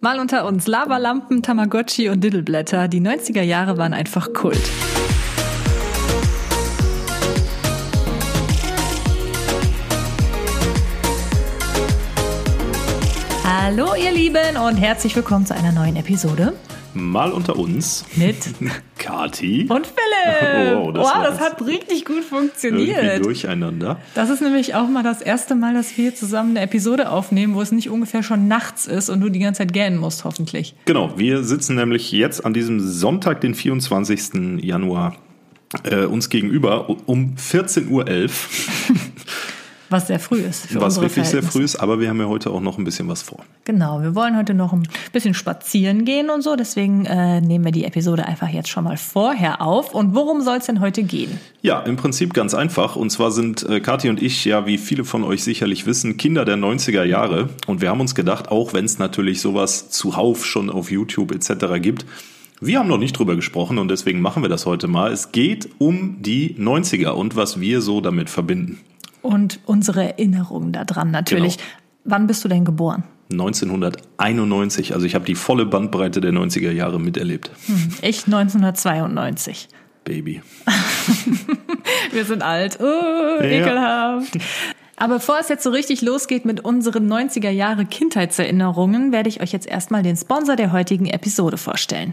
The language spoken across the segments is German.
Mal unter uns Lavalampen, Tamagotchi und Diddleblätter. Die 90er Jahre waren einfach Kult. Hallo ihr Lieben und herzlich willkommen zu einer neuen Episode. Mal unter uns. Mit Kati. Und Philipp. Wow, das, wow, das hat richtig gut funktioniert. durcheinander. Das ist nämlich auch mal das erste Mal, dass wir zusammen eine Episode aufnehmen, wo es nicht ungefähr schon nachts ist und du die ganze Zeit gähnen musst, hoffentlich. Genau, wir sitzen nämlich jetzt an diesem Sonntag, den 24. Januar, äh, uns gegenüber um 14.11 Uhr. Was sehr früh ist für was wirklich sehr früh ist, aber wir haben ja heute auch noch ein bisschen was vor. Genau, wir wollen heute noch ein bisschen spazieren gehen und so, deswegen äh, nehmen wir die Episode einfach jetzt schon mal vorher auf. Und worum soll es denn heute gehen? Ja, im Prinzip ganz einfach. Und zwar sind äh, Kathi und ich ja, wie viele von euch sicherlich wissen, Kinder der 90er Jahre. Und wir haben uns gedacht, auch wenn es natürlich sowas zuhauf schon auf YouTube etc. gibt, wir haben noch nicht drüber gesprochen und deswegen machen wir das heute mal. Es geht um die 90er und was wir so damit verbinden. Und unsere Erinnerungen daran natürlich. Genau. Wann bist du denn geboren? 1991, also ich habe die volle Bandbreite der 90er Jahre miterlebt. Ich 1992. Baby. Wir sind alt. Oh, ekelhaft. Aber bevor es jetzt so richtig losgeht mit unseren 90er Jahre Kindheitserinnerungen, werde ich euch jetzt erstmal den Sponsor der heutigen Episode vorstellen.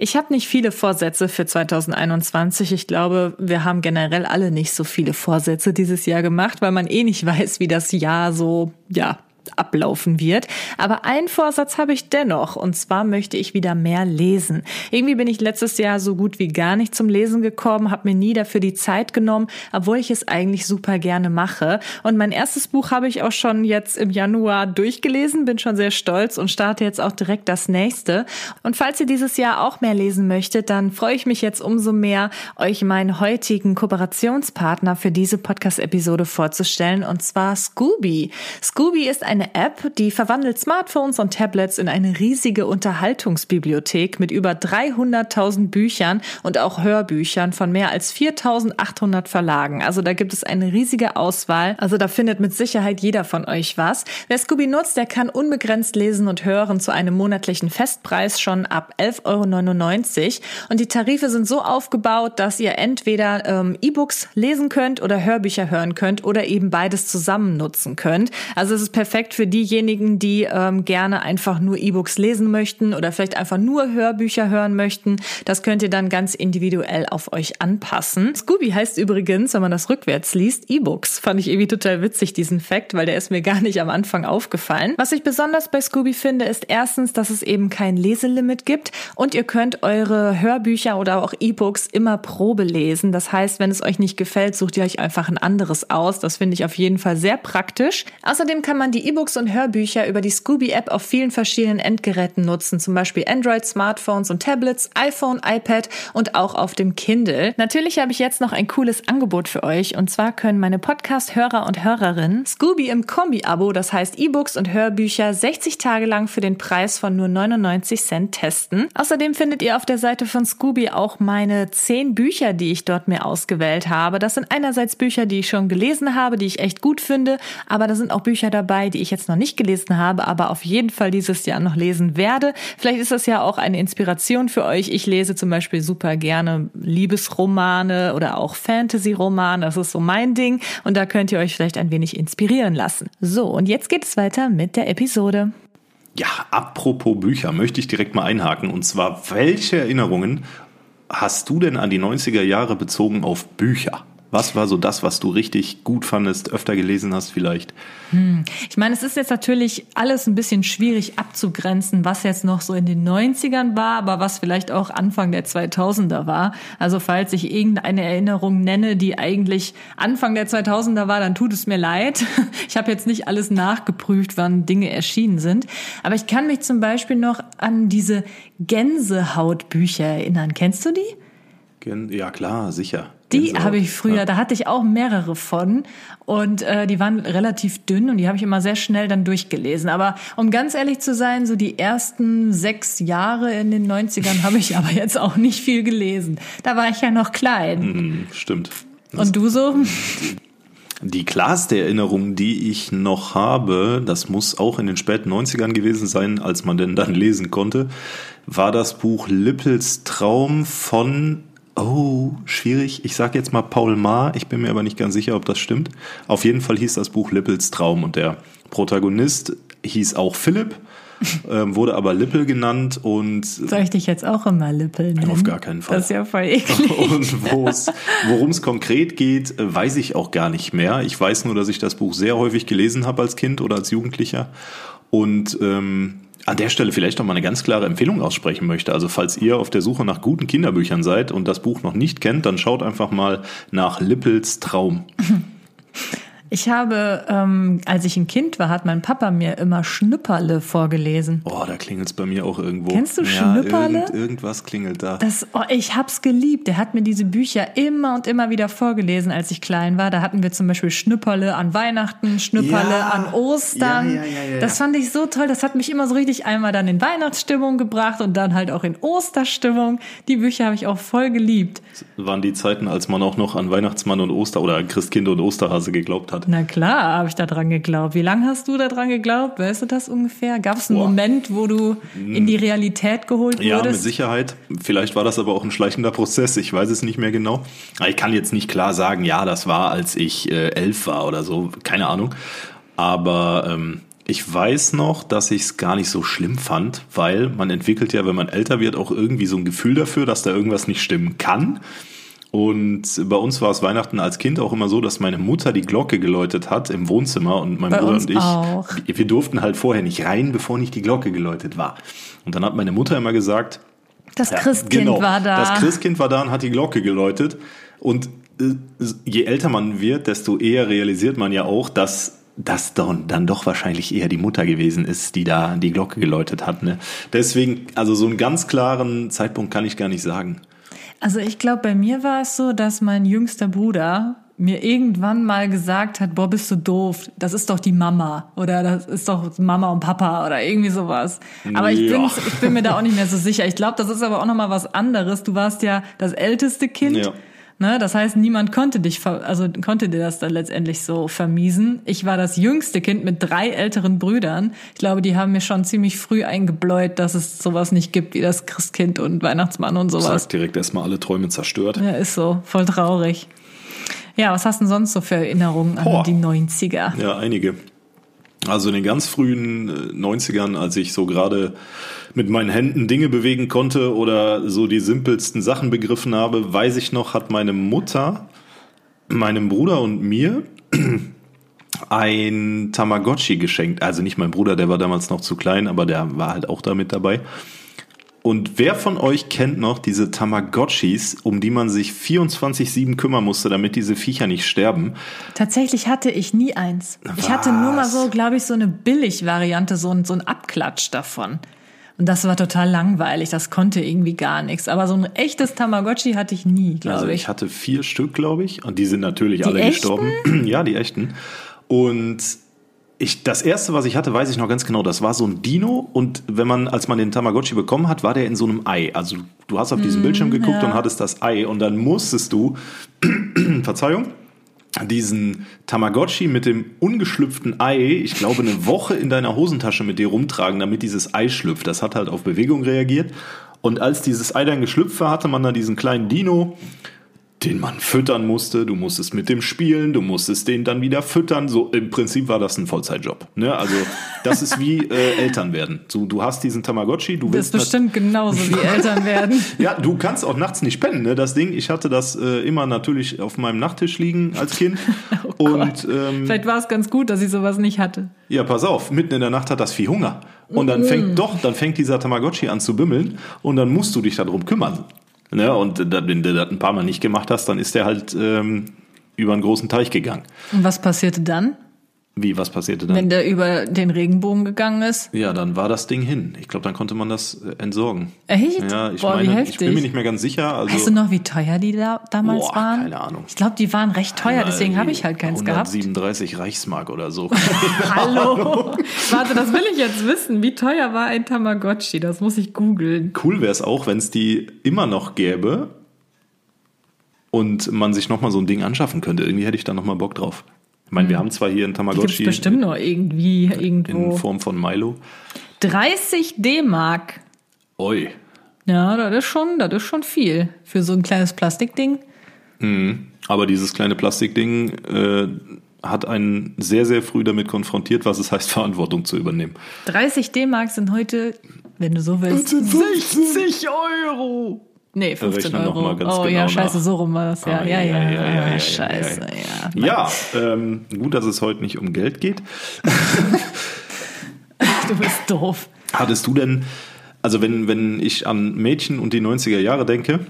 Ich habe nicht viele Vorsätze für 2021. Ich glaube, wir haben generell alle nicht so viele Vorsätze dieses Jahr gemacht, weil man eh nicht weiß, wie das Jahr so, ja, ablaufen wird. Aber einen Vorsatz habe ich dennoch, und zwar möchte ich wieder mehr lesen. Irgendwie bin ich letztes Jahr so gut wie gar nicht zum Lesen gekommen, habe mir nie dafür die Zeit genommen, obwohl ich es eigentlich super gerne mache. Und mein erstes Buch habe ich auch schon jetzt im Januar durchgelesen, bin schon sehr stolz und starte jetzt auch direkt das nächste. Und falls ihr dieses Jahr auch mehr lesen möchtet, dann freue ich mich jetzt umso mehr, euch meinen heutigen Kooperationspartner für diese Podcast-Episode vorzustellen, und zwar Scooby. Scooby ist eine App, die verwandelt Smartphones und Tablets in eine riesige Unterhaltungsbibliothek mit über 300.000 Büchern und auch Hörbüchern von mehr als 4.800 Verlagen. Also da gibt es eine riesige Auswahl. Also da findet mit Sicherheit jeder von euch was. Wer Scooby nutzt, der kann unbegrenzt lesen und hören zu einem monatlichen Festpreis schon ab 11,99 Euro. Und die Tarife sind so aufgebaut, dass ihr entweder ähm, E-Books lesen könnt oder Hörbücher hören könnt oder eben beides zusammen nutzen könnt. Also es ist perfekt für diejenigen, die ähm, gerne einfach nur E-Books lesen möchten oder vielleicht einfach nur Hörbücher hören möchten. Das könnt ihr dann ganz individuell auf euch anpassen. Scooby heißt übrigens, wenn man das rückwärts liest, E-Books. Fand ich irgendwie total witzig, diesen Fakt, weil der ist mir gar nicht am Anfang aufgefallen. Was ich besonders bei Scooby finde, ist erstens, dass es eben kein Leselimit gibt und ihr könnt eure Hörbücher oder auch E-Books immer Probe lesen. Das heißt, wenn es euch nicht gefällt, sucht ihr euch einfach ein anderes aus. Das finde ich auf jeden Fall sehr praktisch. Außerdem kann man die E-Books und Hörbücher über die Scooby-App auf vielen verschiedenen Endgeräten nutzen, zum Beispiel Android, Smartphones und Tablets, iPhone, iPad und auch auf dem Kindle. Natürlich habe ich jetzt noch ein cooles Angebot für euch und zwar können meine Podcast-Hörer und Hörerinnen Scooby im Kombi-Abo, das heißt E-Books und Hörbücher, 60 Tage lang für den Preis von nur 99 Cent testen. Außerdem findet ihr auf der Seite von Scooby auch meine 10 Bücher, die ich dort mir ausgewählt habe. Das sind einerseits Bücher, die ich schon gelesen habe, die ich echt gut finde, aber da sind auch Bücher dabei, die ich jetzt noch nicht gelesen habe, aber auf jeden Fall dieses Jahr noch lesen werde. Vielleicht ist das ja auch eine Inspiration für euch. Ich lese zum Beispiel super gerne Liebesromane oder auch Fantasy-Romane. Das ist so mein Ding. Und da könnt ihr euch vielleicht ein wenig inspirieren lassen. So, und jetzt geht es weiter mit der Episode. Ja, apropos Bücher, möchte ich direkt mal einhaken. Und zwar, welche Erinnerungen hast du denn an die 90er Jahre bezogen auf Bücher? Was war so das, was du richtig gut fandest, öfter gelesen hast vielleicht? Ich meine, es ist jetzt natürlich alles ein bisschen schwierig abzugrenzen, was jetzt noch so in den 90ern war, aber was vielleicht auch Anfang der 2000er war. Also falls ich irgendeine Erinnerung nenne, die eigentlich Anfang der 2000er war, dann tut es mir leid. Ich habe jetzt nicht alles nachgeprüft, wann Dinge erschienen sind. Aber ich kann mich zum Beispiel noch an diese Gänsehautbücher erinnern. Kennst du die? Gen- Ja, klar, sicher. Die habe ich früher, Ja. da hatte ich auch mehrere von und äh, die waren relativ dünn und die habe ich immer sehr schnell dann durchgelesen. Aber um ganz ehrlich zu sein, so die ersten sechs Jahre in den 90ern habe ich aber jetzt auch nicht viel gelesen. Da war ich ja noch klein. Hm, stimmt. Und du so? Die klarste Erinnerung, die ich noch habe, das muss auch in den späten 90ern gewesen sein, als man denn dann lesen konnte, war das Buch Lippels Traum von Oh, schwierig. Ich sage jetzt mal Paul Maar. Ich bin mir aber nicht ganz sicher, ob das stimmt. Auf jeden Fall hieß das Buch Lippels Traum und der Protagonist hieß auch Philipp, ähm, wurde aber Lippel genannt und. Soll ich dich jetzt auch immer Lippel nennen? Auf gar keinen Fall. Das ist ja voll eklig. Und worum es konkret geht, weiß ich auch gar nicht mehr. Ich weiß nur, dass ich das Buch sehr häufig gelesen habe als Kind oder als Jugendlicher. Und ähm, an der Stelle vielleicht noch mal eine ganz klare Empfehlung aussprechen möchte. Also falls ihr auf der Suche nach guten Kinderbüchern seid und das Buch noch nicht kennt, dann schaut einfach mal nach Lippels Traum. Ich habe, ähm, als ich ein Kind war, hat mein Papa mir immer Schnüpperle vorgelesen. Oh, da klingelt's bei mir auch irgendwo. Kennst du ja, Schnüpperle? Irgend, irgendwas klingelt da. Das, oh, ich hab's geliebt. Der hat mir diese Bücher immer und immer wieder vorgelesen, als ich klein war. Da hatten wir zum Beispiel Schnüpperle an Weihnachten, Schnüpperle Ja. an Ostern. Ja, ja, ja, ja, Das fand ich so toll. Das hat mich immer so richtig einmal dann in Weihnachtsstimmung gebracht und dann halt auch in Osterstimmung. Die Bücher habe ich auch voll geliebt. Waren die Zeiten, als man auch noch an Weihnachtsmann und Oster oder an Christkind und Osterhase geglaubt hat. Na klar, habe ich da dran geglaubt. Wie lange hast du da dran geglaubt? Weißt du das ungefähr? Gab es einen Boah. Moment, wo du in die Realität geholt Ja, mit wurdest? Sicherheit. Vielleicht war das aber auch ein schleichender Prozess. Ich weiß es nicht mehr genau. Ich kann jetzt nicht klar sagen, ja, das war, als ich äh, elf war oder so. Keine Ahnung. Aber ähm, ich weiß noch, dass ich es gar nicht so schlimm fand, weil man entwickelt ja, wenn man älter wird, auch irgendwie so ein Gefühl dafür, dass da irgendwas nicht stimmen kann. Und bei uns war es Weihnachten als Kind auch immer so, dass meine Mutter die Glocke geläutet hat im Wohnzimmer und mein Bei Bruder und ich, auch. wir durften halt vorher nicht rein, bevor nicht die Glocke geläutet war. Und dann hat meine Mutter immer gesagt, das ja, Christkind genau. war da. Das Christkind war da und hat die Glocke geläutet. Und äh, je älter man wird, desto eher realisiert man ja auch, dass das dann, dann doch wahrscheinlich eher die Mutter gewesen ist, die da die Glocke geläutet hat. Ne? Deswegen, also so einen ganz klaren Zeitpunkt kann ich gar nicht sagen. Also ich glaube, bei mir war es so, dass mein jüngster Bruder mir irgendwann mal gesagt hat, boah, bist du doof, das ist doch die Mama oder das ist doch Mama und Papa oder irgendwie sowas. Aber ich, Ja. bin, ich bin mir da auch nicht mehr so sicher. Ich glaube, das ist aber auch nochmal was anderes. Du warst ja das älteste Kind. Ja. Ne, das heißt, niemand konnte dich, ver also konnte dir das dann letztendlich so vermiesen. Ich war das jüngste Kind mit drei älteren Brüdern. Ich glaube, die haben mir schon ziemlich früh eingebläut, dass es sowas nicht gibt wie das Christkind und Weihnachtsmann und sowas. Sagt direkt erstmal alle Träume zerstört. Ja, ist so. Voll traurig. Ja, was hast du denn sonst so für Erinnerungen an Boah. die 90er? Ja, einige. Also in den ganz frühen äh, 90ern, als ich so gerade mit meinen Händen Dinge bewegen konnte oder so die simpelsten Sachen begriffen habe, weiß ich noch, hat meine Mutter meinem Bruder und mir ein Tamagotchi geschenkt. Also nicht mein Bruder, der war damals noch zu klein, aber der war halt auch da mit dabei. Und wer von euch kennt noch diese Tamagotchis, um die man sich 24-7 kümmern musste, damit diese Viecher nicht sterben? Tatsächlich hatte ich nie eins. Ich hatte nur mal Was? so, glaube ich, so eine Billig-Variante, so ein, so ein Abklatsch davon. Und das war total langweilig. Das konnte irgendwie gar nichts. Aber so ein echtes Tamagotchi hatte ich nie, glaube Also ich. ich hatte vier Stück, glaube ich, und die sind natürlich alle echten? gestorben. ja, die echten. Und ich, das erste, was ich hatte, weiß ich noch ganz genau. Das war so ein Dino und wenn man, als man den Tamagotchi bekommen hat, war der in so einem Ei. Also du hast auf diesen Bildschirm geguckt und hattest das Ei und dann musstest du, Verzeihung, diesen Tamagotchi mit dem ungeschlüpften Ei, ich glaube, eine Woche in deiner Hosentasche mit dir rumtragen, damit dieses Ei schlüpft. Das hat halt auf Bewegung reagiert. Und als dieses Ei dann geschlüpft war, hatte man da diesen kleinen Dino, den man füttern musste. Du musstest mit dem spielen, du musstest den dann wieder füttern. So im Prinzip war das ein Vollzeitjob. Ne? Also das ist wie äh, Eltern werden. So, du hast diesen Tamagotchi, du Das willst ist bestimmt genauso wie Eltern werden. ja, du kannst auch nachts nicht pennen, ne? Das Ding, ich hatte das äh, immer natürlich auf meinem Nachttisch liegen als Kind. Oh und ähm, Vielleicht war es ganz gut, dass ich sowas nicht hatte. ja, pass auf, mitten in der Nacht hat das Vieh Hunger. Und dann fängt doch, dann fängt dieser Tamagotchi an zu bimmeln und dann musst du dich darum kümmern. Ne? Und wenn du das ein paar Mal nicht gemacht hast, dann ist der halt ähm, über einen großen Teich gegangen. Und was passierte dann, Wie, was passierte dann? wenn der über den Regenbogen gegangen ist? ja, dann war das Ding hin. Ich glaube, dann konnte man das äh, entsorgen. Echt? Ja, ich Boah, wie meine, ich bin mir nicht mehr ganz sicher. Also, Weißt du noch, wie teuer die da damals Boah, waren? keine Ahnung. Ich glaube, die waren recht teuer, deswegen habe ich halt keins gehabt. 137 Reichsmark oder so. Hallo. Warte, das will ich jetzt wissen. Wie teuer war ein Tamagotchi? Das muss ich googeln. Cool wäre es auch, wenn es die immer noch gäbe und man sich nochmal so ein Ding anschaffen könnte. Irgendwie hätte ich da nochmal Bock drauf. Ich meine, wir haben zwar hier Die Tamagotchi gibt's bestimmt noch irgendwie in irgendwo. Form von Milo. 30 D-Mark. Oi. Ja, das ist schon, das ist schon viel für so ein kleines Plastikding. Aber dieses kleine Plastikding äh, hat einen sehr, sehr früh damit konfrontiert, was es heißt, Verantwortung zu übernehmen. 30 D-Mark sind heute, wenn du so willst, 60 Euro. Nee, 15 Rechne noch Euro. ganz oh genau ja, nach. scheiße, so rum war das. Ja, Ah, ja, ja, ja, ja, ja, ja, scheiße, ja. Ja, ähm, gut, dass es heute nicht um Geld geht. Du bist doof. Hattest du denn, also wenn, wenn ich an Mädchen und die 90er Jahre denke,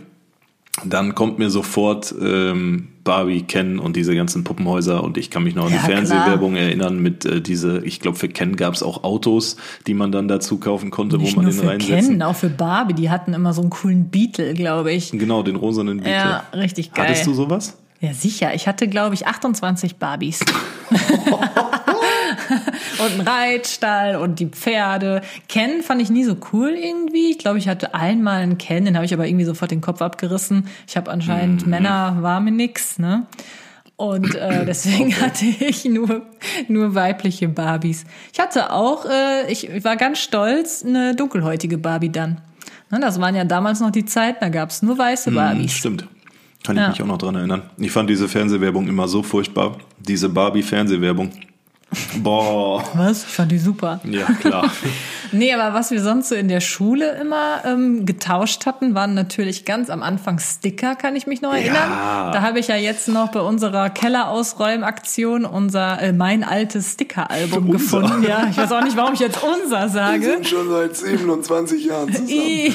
dann kommt mir sofort ähm, Barbie, Ken und diese ganzen Puppenhäuser und ich kann mich noch an Ja, die Fernsehwerbung erinnern mit äh, diese, ich glaube für Ken gab es auch Autos, die man dann dazu kaufen konnte, Nicht wo man nur den für reinsetzen. Ken, auch für Barbie. Die hatten immer so einen coolen Beetle, glaube ich. Genau, den rosanen Beetle. Ja, richtig geil. Hattest du sowas? Ja, sicher. Ich hatte, glaube ich, 28 Barbies. und einen Reitstall und die Pferde. Ken fand ich nie so cool irgendwie. Ich glaube, ich hatte einmal einen Ken, den habe ich aber irgendwie sofort den Kopf abgerissen. Ich habe anscheinend Mhm. Männer, war mir nix, ne? Und äh, deswegen hatte ich nur, nur weibliche Barbies. Ich hatte auch, äh, ich, ich war ganz stolz, eine dunkelhäutige Barbie dann. Ne, das waren ja damals noch die Zeiten, da gab's nur weiße Hm, Barbies. stimmt. Kann ich Ja. mich auch noch dran erinnern. Ich fand diese Fernsehwerbung immer so furchtbar. Diese Barbie-Fernsehwerbung. Boah. Was? Ich fand die super. Ja, klar. Nee, aber was wir sonst so in der Schule immer ähm, getauscht hatten, waren natürlich ganz am Anfang Sticker, kann ich mich noch erinnern. Ja. Da habe ich ja jetzt noch bei unserer Kellerausräumaktion unser äh, mein altes Stickeralbum gefunden. Ja, ich weiß auch nicht, warum ich jetzt unser sage. schon seit 27 Jahren Ih,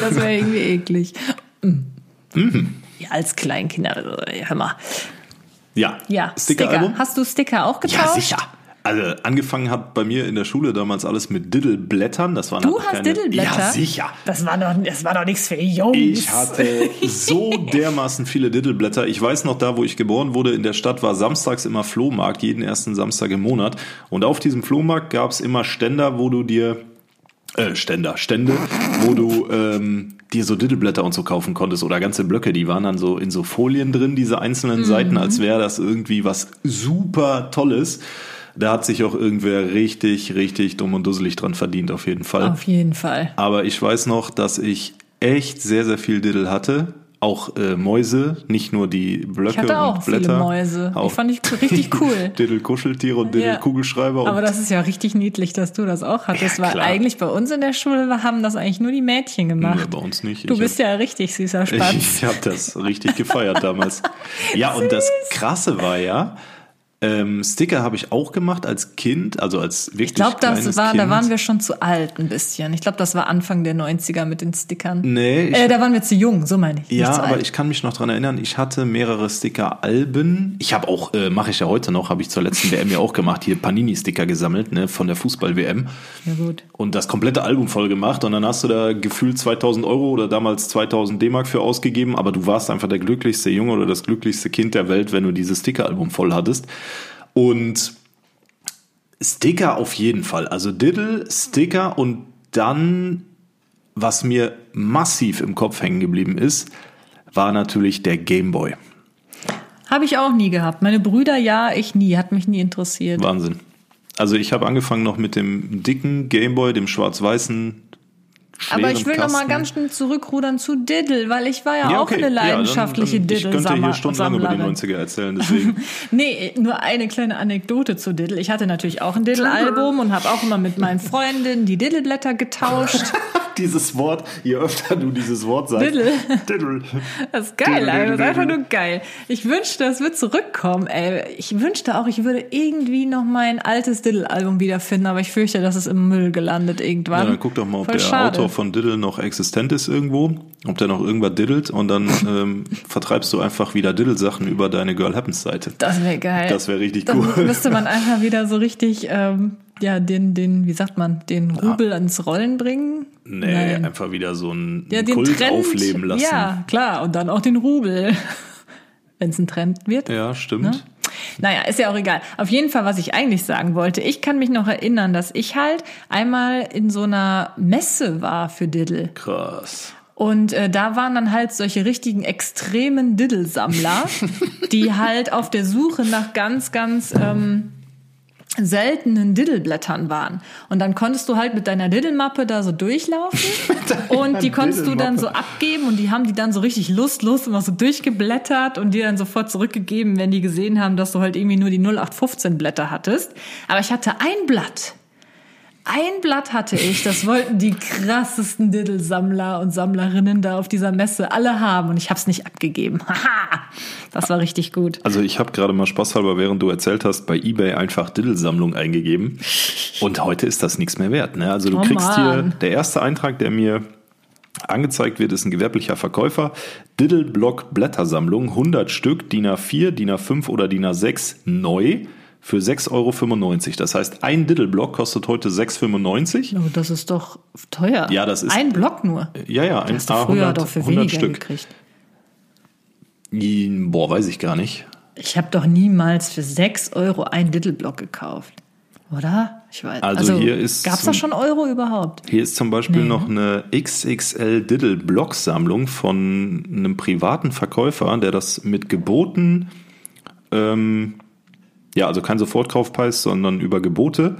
das wäre irgendwie eklig. Mhm. Ja, als Kleinkinder, äh, hör mal. Ja. Ja, Stickeralbum? Sticker. Hast du Sticker auch getauscht? Ja, sicher. Also angefangen hat bei mir in der Schule damals alles mit Diddleblättern. Das waren Du hast keine, Diddleblätter? Ja, sicher. Das war doch, das war doch nichts für Jungs. Ich hatte so dermaßen viele Diddleblätter. Ich weiß noch, da wo ich geboren wurde, in der Stadt war samstags immer Flohmarkt, jeden ersten Samstag im Monat. Und auf diesem Flohmarkt gab es immer Ständer, wo du dir äh, Ständer, Stände, wo du ähm, dir so Diddleblätter und so kaufen konntest oder ganze Blöcke, die waren dann so in so Folien drin, diese einzelnen Seiten, als wäre das irgendwie was super Tolles. Da hat sich auch irgendwer richtig, richtig dumm und dusselig dran verdient, auf jeden Fall. Auf jeden Fall. Aber ich weiß noch, dass ich echt sehr, sehr viel Diddle hatte. Auch äh, Mäuse, nicht nur die Blöcke Ich hatte auch und Blätter. viele Mäuse. Auch Die fand ich richtig cool. Diddle-Kuscheltiere und Diddle-Kugelschreiber. und Aber das ist ja richtig niedlich, dass du das auch hattest, Ja, weil eigentlich bei uns in der Schule haben das eigentlich nur die Mädchen gemacht. Nee, bei uns nicht. Du Ich bist ja ein richtig süßer Spatz. Ich habe das richtig gefeiert damals. Ja, und das Krasse war ja, ähm, Sticker habe ich auch gemacht als Kind, also als wirklich Ich glaube, das war, kind. da waren wir schon zu alt ein bisschen. Ich glaube, das war Anfang der 90er mit den Stickern. Nee, ich, äh, da waren wir zu jung, so meine ich. ja, aber alt. ich kann mich noch dran erinnern, ich hatte mehrere Sticker-Alben. Ich habe auch, äh, mache ich ja heute noch, habe ich zur letzten WM ja auch gemacht, hier Panini-Sticker gesammelt, ne, von der Fußball-WM. Ja, gut. und das komplette Album voll gemacht und dann hast du da gefühlt 2000 Euro oder damals 2000 D-Mark für ausgegeben, aber du warst einfach der glücklichste Junge oder das glücklichste Kind der Welt, wenn du dieses Sticker-Album voll hattest. Und Sticker auf jeden Fall, also Diddle, Sticker und dann, was mir massiv im Kopf hängen geblieben ist, war natürlich der Gameboy. Habe ich auch nie gehabt. Meine Brüder ja, ich nie. Hat mich nie interessiert. Wahnsinn. Also ich habe angefangen noch mit dem dicken Gameboy, dem schwarz-weißen Aber ich will noch mal ganz schnell zurückrudern zu Diddle, weil ich war ja, Ja, auch okay. eine Ja, dann- leidenschaftliche dann, Ich könnte hier Diddle-Sammlerin. stundenlang über die 90er erzählen, deswegen. Nee, nur eine kleine Anekdote zu Diddle. Ich hatte natürlich auch ein Diddle-Album und habe auch immer mit meinen Freundinnen die Diddle-Blätter getauscht. dieses Wort, je öfter du dieses Wort sagst. Diddle. Diddle. Das ist geil, Diddle. Das ist einfach nur geil. Ich wünschte, das wird zurückkommen, ey. Ich wünschte auch, ich würde irgendwie noch mein altes Diddle-Album wiederfinden, aber ich fürchte, das ist im Müll gelandet irgendwann. Ja, dann guck doch mal, ob Voll der schade. Autor von Diddle noch existent ist irgendwo, ob der noch irgendwas diddelt und dann ähm, vertreibst du einfach wieder Diddle-Sachen über deine Girl Happens Seite. Das wäre geil. Das wäre richtig Dann cool. müsste man einfach wieder so richtig, ähm, ja, den, den, wie sagt man, den Rubel ans Rollen bringen. Nee, Nein. einfach wieder so einen Ja, den Kult Trend. aufleben lassen. Ja, klar. Und dann auch den Rubel. Wenn es ein Trend wird. Ja, stimmt. Ne? Naja, ist ja auch egal. Auf jeden Fall, was ich eigentlich sagen wollte, ich kann mich noch erinnern, dass ich halt einmal in so einer Messe war für Diddle. Krass. Und äh, da waren dann halt solche richtigen extremen Diddle-Sammler, die halt auf der Suche nach ganz, ganz ähm, seltenen Diddleblättern waren. Und dann konntest du halt mit deiner Diddle-Mappe da so durchlaufen und die konntest du dann so abgeben und die haben die dann so richtig lustlos immer so durchgeblättert und dir dann sofort zurückgegeben, wenn die gesehen haben, dass du halt irgendwie nur die 0815 Blätter hattest. Aber ich hatte ein Blatt ein Blatt hatte ich, das wollten die krassesten Diddle-Sammler und Sammlerinnen da auf dieser Messe alle haben und ich habe es nicht abgegeben. Haha, das war richtig gut. Also ich habe gerade mal spaßhalber, während du erzählt hast, bei eBay einfach Diddle-Sammlung eingegeben und heute ist das nichts mehr wert. Ne? Also du Oh kriegst hier, Mann. der erste Eintrag, der mir angezeigt wird, ist ein gewerblicher Verkäufer. Diddle-Block Blättersammlung, 100 Stück, DIN A4, DIN A5 oder DIN A6 neu für 6,95 Euro. Das heißt, ein Diddle-Block kostet heute 6,95 Oh, das ist doch teuer. Ja, das ist- ein Block nur. Ja, ja, ein Hast du früher doch für 100 weniger Stück. gekriegt. Boah, weiß ich gar nicht. Ich habe doch niemals für 6 Euro einen Diddle-Block gekauft. Oder? Ich weiß. Also hier ist Gab's da zum- schon Euro überhaupt? Hier ist zum Beispiel Nee. noch eine XXL Diddle Block Sammlung von einem privaten Verkäufer, der das mit Geboten, ähm, ja, also kein Sofortkaufpreis, sondern über Gebote.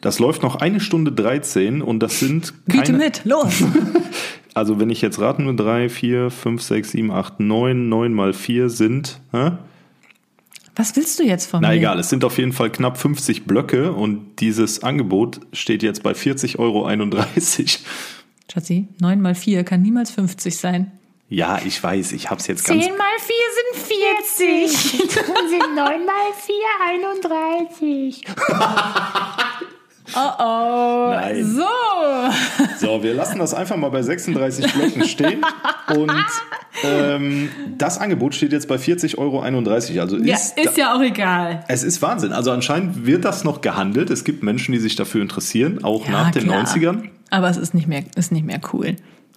Das läuft noch eine Stunde 13 und das sind Biete keine, mit, los! also wenn ich jetzt raten nur 3, 4, 5, 6, 7, 8, 9, 9 mal 4 sind, hä? Was willst du jetzt von Na mir? egal, es sind auf jeden Fall knapp 50 Blöcke und dieses Angebot steht jetzt bei 40,31 Euro. Schatzi, 9 mal 4 kann niemals 50 sein. Ja, ich weiß, ich hab's jetzt ganz. mal 4 sind 40. sind 9 mal 4, 31. Oh oh. Nein. So. So, wir lassen das einfach mal bei 36 Blöcken stehen. Und ähm, das Angebot steht jetzt bei 40,31 Euro. Also Ja, ist, ist ja auch egal. es ist Wahnsinn. Also anscheinend wird das noch gehandelt. Es gibt Menschen, die sich dafür interessieren, auch Ja, nach den klar. 90ern. Aber es ist nicht mehr, ist nicht mehr cool.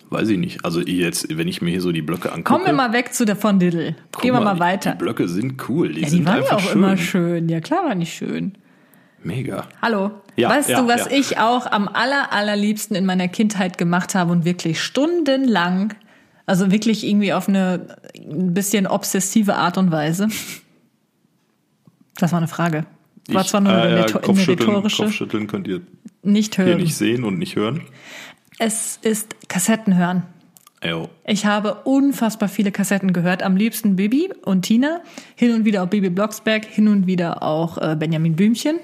Weiß ich nicht. Also jetzt, wenn ich mir hier so die Blöcke angucke. Kommen wir mal weg zu der von Diddle. Gehen wir mal weiter. Die Blöcke sind cool. Die ja, die sind waren ja einfach auch schön. immer schön. Ja, klar waren die schön. Mega. Hallo. Ja, weißt ja, du, was ja. ich auch am aller, allerliebsten in meiner Kindheit gemacht habe und wirklich stundenlang, also wirklich irgendwie auf eine ein bisschen obsessive Art und Weise? Das war eine Frage. War Ich- zwar nur äh, eine, ja, eine rhetorische, Kopfschütteln könnt ihr nicht hier hören. nicht sehen und nicht hören. Es ist Kassetten hören. Jo. Ich habe unfassbar viele Kassetten gehört. Am liebsten Bibi und Tina. Hin und wieder auch Bibi Blocksberg, hin und wieder auch äh, Benjamin Blümchen.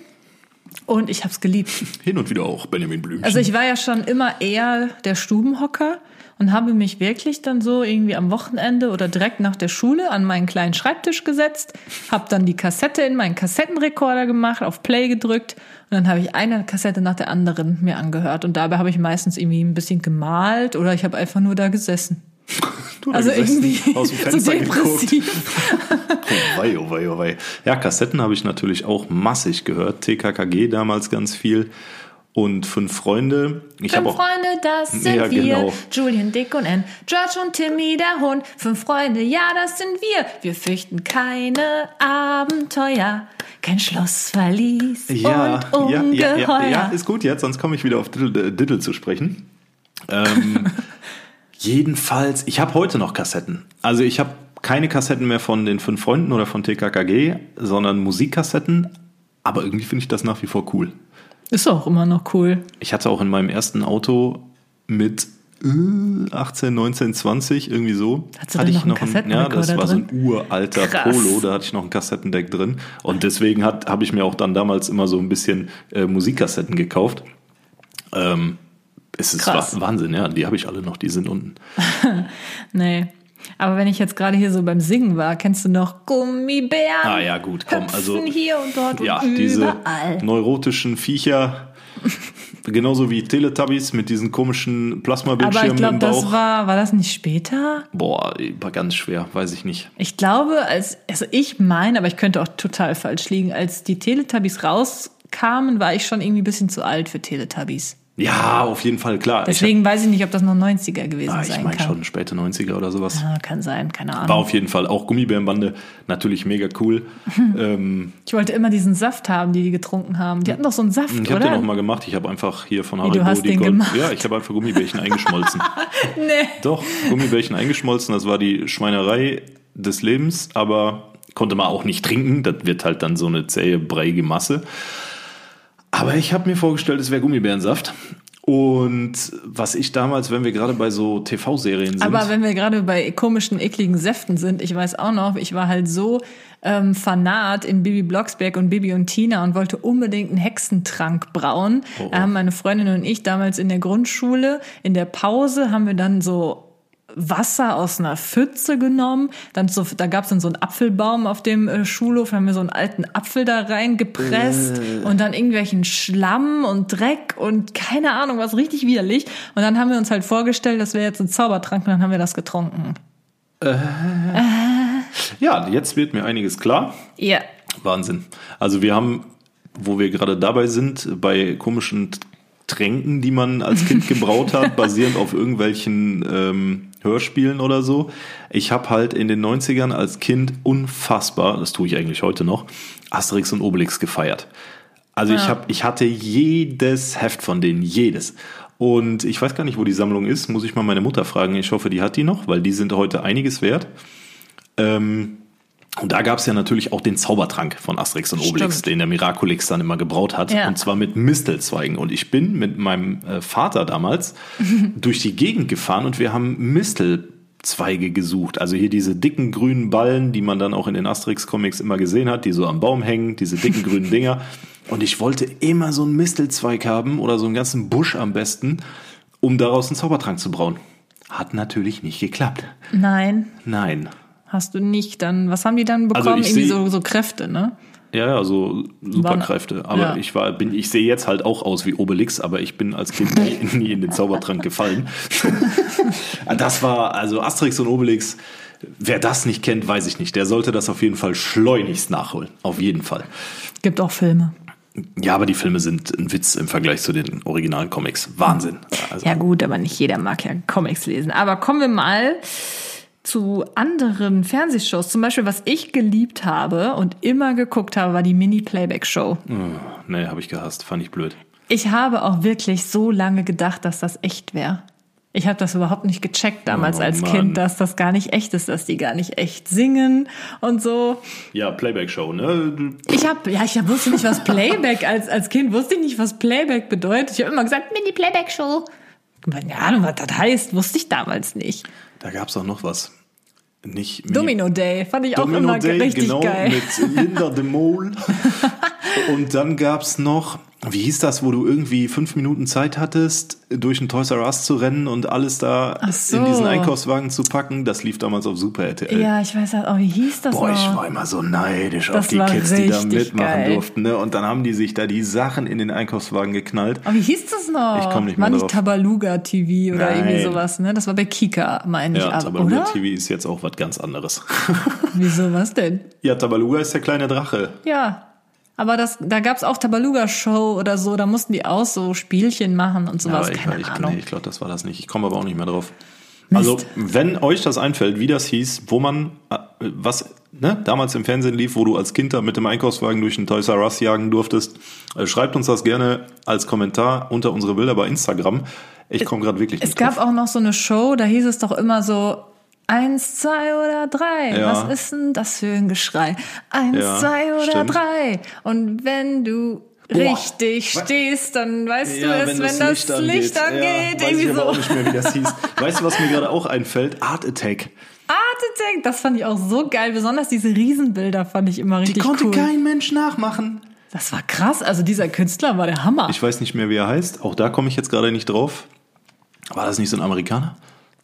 Und ich habe es geliebt. Hin und wieder auch Benjamin Blümchen. Also ich war ja schon immer eher der Stubenhocker und habe mich wirklich dann so irgendwie am Wochenende oder direkt nach der Schule an meinen kleinen Schreibtisch gesetzt, habe dann die Kassette in meinen Kassettenrekorder gemacht, auf Play gedrückt und dann habe ich eine Kassette nach der anderen mir angehört und dabei habe ich meistens irgendwie ein bisschen gemalt oder ich habe einfach nur da gesessen. Du Also irgendwie aus dem so Fenster geguckt. depressiv. Oh wei, oh wei, oh wei. Ja, Kassetten habe ich natürlich auch massig gehört. TKKG damals ganz viel. Und Fünf Freunde. Ich Fünf auch. Freunde, das sind Ja, wir. genau. Julian, Dick und Ann. George und Timmy, der Hund. Fünf Freunde, ja, das sind wir. Wir fürchten keine Abenteuer. Kein Schlossverlies Ja, und Ungeheuer. ja, ja, ja, ist gut jetzt, sonst komme ich wieder auf Diddle, äh, Diddle zu sprechen. Ähm, jedenfalls, ich habe heute noch Kassetten. Also ich habe keine Kassetten mehr von den Fünf Freunden oder von TKKG, sondern Musikkassetten. Aber irgendwie finde ich das nach wie vor cool. Ist auch immer noch cool. Ich hatte auch in meinem ersten Auto mit äh, 18, 19, 20, irgendwie so. Hattest du hatte denn ich noch einen ein, Ja, das war so ein uralter Krass. Polo, da hatte ich noch ein Kassettendeck drin. Und deswegen habe ich mir auch dann damals immer so ein bisschen äh, Musikkassetten gekauft. Ähm, es ist Krass. Wa- Wahnsinn, ja, die habe ich alle noch, die sind unten. Nee. Aber wenn ich jetzt gerade hier so beim Singen war, kennst du noch Gummibären? Ah ja, gut, komm, also hier und dort ja, und diese überall. neurotischen Viecher, genauso wie Teletubbies mit diesen komischen Aber ich Plasmabildschirmen glaube, das war, war das nicht später? Boah, war ganz schwer, weiß ich nicht. Ich glaube, als, also ich meine, aber ich könnte auch total falsch liegen, als die Teletubbies rauskamen, war ich schon irgendwie ein bisschen zu alt für Teletubbies. Ja, auf jeden Fall, klar. Deswegen weiß ich nicht, ob das noch 90er gewesen ich, ah, ich sein mein kann. schon späte 90er oder sowas. Ja, kann sein, keine Ahnung. War auf jeden Fall auch Gummibärenbande, natürlich mega cool. ähm, ich wollte immer diesen Saft haben, die die getrunken haben. Die hatten doch so einen Saft, ich habe oder? den auch mal gemacht. Ich habe einfach hier von Wie, Haribo du hast den Gold. gemacht? Ja, ich habe einfach Gummibärchen eingeschmolzen. nee. Doch, Gummibärchen eingeschmolzen, das war die Schweinerei des Lebens, aber konnte man auch nicht trinken. Das wird halt dann so eine zähe, breiige Masse. Aber ich habe mir vorgestellt, es wäre Gummibärensaft. Und was ich damals, wenn wir gerade bei so TV-Serien sind. Aber wenn wir gerade bei komischen, ekligen Säften sind, ich weiß auch noch, ich war halt so ähm, fanat in Bibi Blocksberg und Bibi und Tina und wollte unbedingt einen Hexentrank brauen. Oh, oh. Da haben meine Freundin und ich damals in der Grundschule, in der Pause, haben wir dann so Wasser aus einer Pfütze genommen. Dann so, da gab es dann so einen Apfelbaum auf dem äh, Schulhof, haben wir so einen alten Apfel da reingepresst Äh. und dann irgendwelchen Schlamm und Dreck und keine Ahnung, was richtig widerlich. Und dann haben wir uns halt vorgestellt, das wäre jetzt ein Zaubertrank und dann haben wir das getrunken. ja, jetzt wird mir einiges klar. Ja. Wahnsinn. Also wir haben, wo wir gerade dabei sind, bei komischen Tränken, die man als Kind gebraut hat, basierend auf irgendwelchen ähm, Hörspielen oder so. Ich habe halt in den 90ern als Kind unfassbar, das tue ich eigentlich heute noch, Asterix und Obelix gefeiert. Also ich, hab, ich hatte jedes Heft von denen, jedes. Und ich weiß gar nicht, wo die Sammlung ist, muss ich mal meine Mutter fragen. Ich hoffe, die hat die noch, weil die sind heute einiges wert. Ähm, und da gab es ja natürlich auch den Zaubertrank von Asterix und Obelix, Stimmt. den der Miraculix dann immer gebraut hat. Ja. Und zwar mit Mistelzweigen. Und ich bin mit meinem äh, Vater damals durch die Gegend gefahren und wir haben Mistelzweige gesucht. Also hier diese dicken grünen Ballen, die man dann auch in den Asterix-Comics immer gesehen hat, die so am Baum hängen, diese dicken grünen Dinger. Und ich wollte immer so einen Mistelzweig haben oder so einen ganzen Busch am besten, um daraus einen Zaubertrank zu brauen. Hat natürlich nicht geklappt. Nein, Nein. Hast du nicht. Dann, was haben die dann Also bekommen? ich Irgendwie so, so Kräfte, ne? Ja, ja, so Superkräfte. Aber Ja. ich war, bin, ich sehe jetzt halt auch aus wie Obelix, aber ich bin als Kind nie, nie in den Zaubertrank gefallen. das war, also Asterix und Obelix, wer das nicht kennt, weiß ich nicht. Der sollte das auf jeden Fall schleunigst nachholen. Auf jeden Fall. Gibt auch Filme. Ja, aber die Filme sind ein Witz im Vergleich zu den originalen Comics. Wahnsinn. Also, Ja gut, aber nicht jeder mag ja Comics lesen. Aber kommen wir mal zu anderen Fernsehshows. Zum Beispiel, was ich geliebt habe und immer geguckt habe, war die Mini-Playback-Show. nee, habe ich gehasst. Fand ich blöd. Ich habe auch wirklich so lange gedacht, dass das echt wäre. Ich habe das überhaupt nicht gecheckt damals Oh, als Mann. Kind, dass das gar nicht echt ist, dass die gar nicht echt singen und so. Ja, Playback-Show, ne? Ich habe, ja, ich wusste nicht, was Playback als als Kind wusste ich nicht, was Playback bedeutet. Ich habe immer gesagt, Mini-Playback-Show. keine Ahnung, was das heißt, wusste ich damals nicht. Da gab's auch noch was. Nicht Domino Day fand ich auch Domino immer Day, richtig genau, geil. mit Linda de Mol. Und dann gab's noch, wie hieß das, wo du irgendwie fünf Minuten Zeit hattest, durch ein Toys R Us zu rennen und alles da so. in diesen Einkaufswagen zu packen? Das lief damals auf Super RTL. Ja, ich weiß halt auch, wie hieß das Boah, ich noch? war immer so neidisch Das auf die Kids, die da mitmachen geil. durften. Ne? Und dann haben die sich da die Sachen in den Einkaufswagen geknallt. Aber wie hieß das noch? Ich komm nicht mehr War nicht drauf. Tabaluga TV oder Nein. irgendwie sowas, ne? Das war bei Kika, meine ich. Ja, aber, Tabaluga oder? TV ist jetzt auch was ganz anderes. Wieso, was denn? ja, Tabaluga ist der kleine Drache. Ja. Aber das, da gab's auch Tabaluga-Show oder so, da mussten die auch so Spielchen machen und sowas. aber ich, Keine ich, Ahnung. nee, ich glaube, das war das nicht. Ich komme aber auch nicht mehr drauf. Mist. Also, wenn euch das einfällt, wie das hieß, wo man, äh, was ne, damals im Fernsehen lief, wo du als Kind da mit dem Einkaufswagen durch den Toys R Us jagen durftest, äh, schreibt uns das gerne als Kommentar unter unsere Bilder bei Instagram. Ich komme gerade wirklich Es nicht gab drauf. auch noch so eine Show, da hieß es doch immer so, eins, zwei oder drei. Ja. Was ist denn das für ein Geschrei? Eins, Ja, zwei oder stimmt. drei. Und wenn du Boah. richtig Was? stehst, dann weißt du es, wenn, das das Licht angeht. Ja, weiß irgendwie ich so. auch nicht mehr, wie das hieß. Weißt du, was mir gerade auch einfällt? Art Attack. Art Attack, das fand ich auch so geil. Besonders diese Riesenbilder fand ich immer Die richtig konnte cool. kein Mensch nachmachen. Das war krass. Also dieser Künstler war der Hammer. Ich weiß nicht mehr, wie er heißt. Auch da komme ich jetzt gerade nicht drauf. War das nicht so ein Amerikaner?